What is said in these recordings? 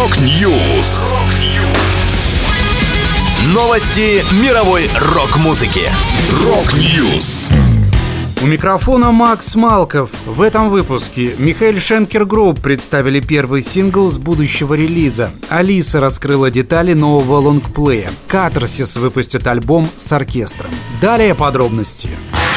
Rock News. Новости мировой рок-музыки. Rock News. У микрофона Макс Малков. В этом выпуске Michael Schenker Group представили первый сингл с будущего релиза. Алиса раскрыла детали нового лонгплея. Катарсис выпустит альбом с оркестром. Далее подробности. That's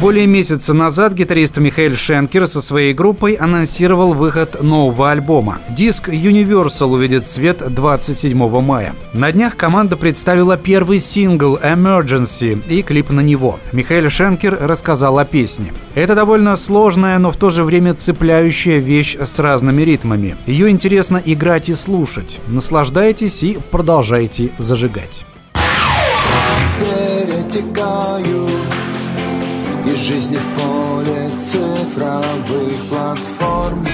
Более месяца назад гитарист Михаил Шенкер со своей группой анонсировал выход нового альбома. Диск Universal увидит свет 27 мая. На днях команда представила первый сингл Emergency и клип на него. Михаил Шенкер рассказал о песне. Это довольно сложная, но в то же время цепляющая вещь с разными ритмами. Ее интересно играть и слушать. Наслаждайтесь и продолжайте зажигать. Перетекаю жизни в поле цифровых платформ.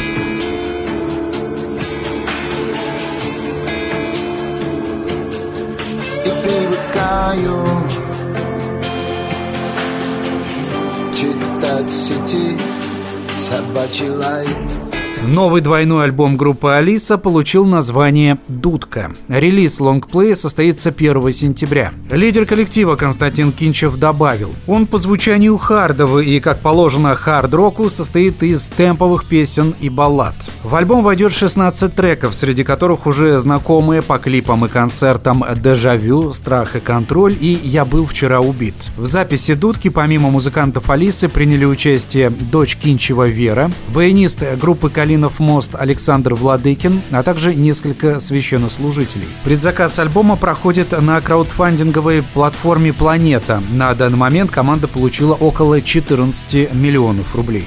И привыкаю читать в сети собачий лай. Новый двойной альбом группы «Алиса» получил название «Дудка». Релиз лонгплея состоится 1 сентября. Лидер коллектива Константин Кинчев добавил, он по звучанию хардовый и, как положено, хард-року состоит из темповых песен и баллад. В альбом войдет 16 треков, среди которых уже знакомые по клипам и концертам «Дежавю», «Страх и контроль» и «Я был вчера убит». В записи «Дудки» помимо музыкантов «Алисы» приняли участие дочь Кинчева Вера, баянист группы «Калина Калинов мост Александр Владыкин, а также несколько священнослужителей. Предзаказ альбома проходит на краудфандинговой платформе «Планета». На данный момент команда получила около 14 миллионов рублей.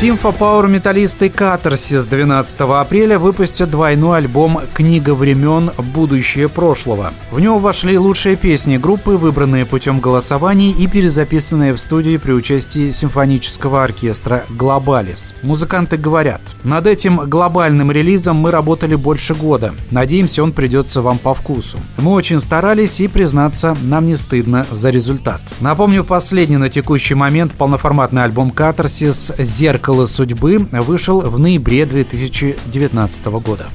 Симфа Пауэр металлисты Катарсис 12 апреля выпустят двойной альбом «Книга времен. Будущее прошлого». В него вошли лучшие песни группы, выбранные путем голосований и перезаписанные в студии при участии симфонического оркестра «Глобалис». Музыканты говорят, над этим глобальным релизом мы работали больше года. Надеемся, он придется вам по вкусу. Мы очень старались и, признаться, нам не стыдно за результат. Напомню, последний на текущий момент полноформатный альбом «Катарсис. Зеркало «Зеркало судьбы» вышел в ноябре 2019 года.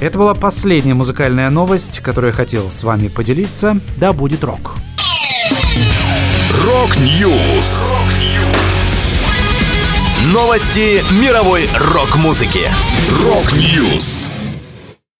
Это была последняя музыкальная новость, которую я хотел с вами поделиться. Да будет рок! Rock News! Новости мировой рок-музыки. Rock News!